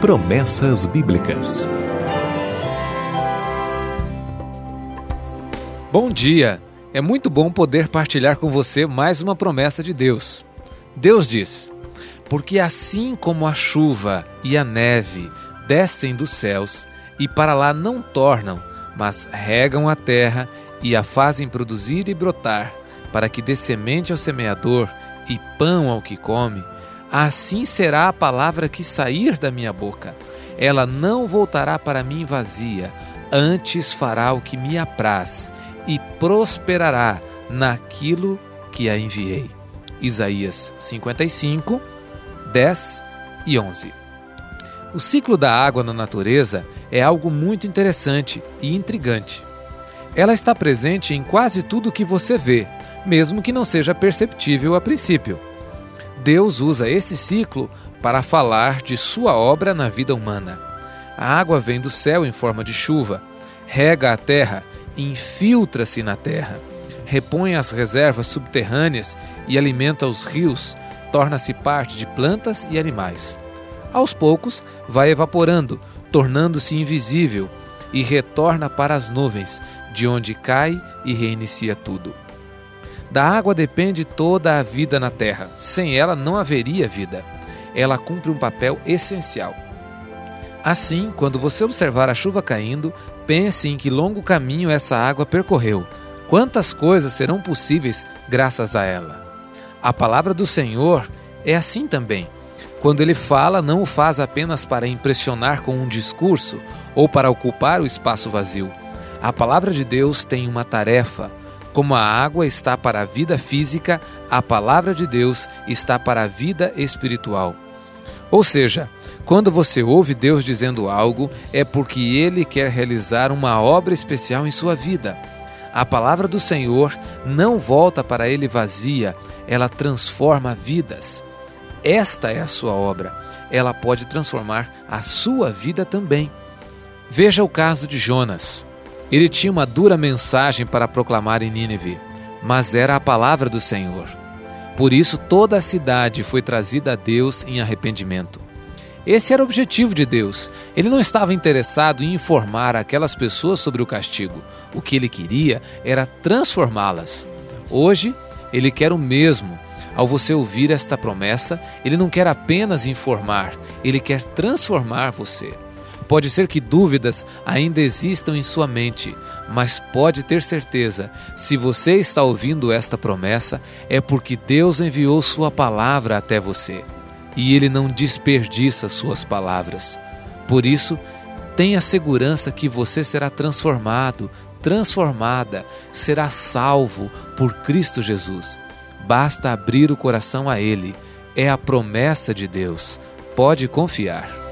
Promessas Bíblicas. Bom dia! É muito bom poder partilhar com você mais uma promessa de Deus. Deus diz: Porque assim como a chuva e a neve descem dos céus e para lá não tornam, mas regam a terra e a fazem produzir e brotar, para que dê semente ao semeador e pão ao que come, assim será a palavra que sair da minha boca. Ela não voltará para mim vazia, antes fará o que me apraz e prosperará naquilo que a enviei. Isaías 55, 10 e 11. O ciclo da água na natureza é algo muito interessante e intrigante. Ela está presente em quase tudo que você vê, mesmo que não seja perceptível a princípio. Deus usa esse ciclo para falar de sua obra na vida humana. A água vem do céu em forma de chuva, rega a terra, infiltra-se na terra, repõe as reservas subterrâneas e alimenta os rios, torna-se parte de plantas e animais. Aos poucos, vai evaporando, tornando-se invisível e retorna para as nuvens, de onde cai e reinicia tudo. Da água depende toda a vida na terra. Sem ela não haveria vida. Ela cumpre um papel essencial. Assim, quando você observar a chuva caindo, pense em que longo caminho essa água percorreu. Quantas coisas serão possíveis graças a ela. A palavra do Senhor é assim também. Quando ele fala, não o faz apenas para impressionar com um discurso ou para ocupar o espaço vazio. A palavra de Deus tem uma tarefa. Como a água está para a vida física, a palavra de Deus está para a vida espiritual. Ou seja, quando você ouve Deus dizendo algo, é porque ele quer realizar uma obra especial em sua vida. A palavra do Senhor não volta para ele vazia, ela transforma vidas. Esta é a sua obra. Ela pode transformar a sua vida também. Veja o caso de Jonas. Ele tinha uma dura mensagem para proclamar em Nínive, mas era a palavra do Senhor. Por isso, toda a cidade foi trazida a Deus em arrependimento. Esse era o objetivo de Deus. Ele não estava interessado em informar aquelas pessoas sobre o castigo. O que ele queria era transformá-las. Hoje, ele quer o mesmo ao você ouvir esta promessa, ele não quer apenas informar, ele quer transformar você. Pode ser que dúvidas ainda existam em sua mente, mas pode ter certeza, se você está ouvindo esta promessa, é porque Deus enviou Sua palavra até você e Ele não desperdiça Suas palavras. Por isso, tenha segurança que você será transformado, transformada, será salvo por Cristo Jesus. Basta abrir o coração a Ele. É a promessa de Deus. Pode confiar.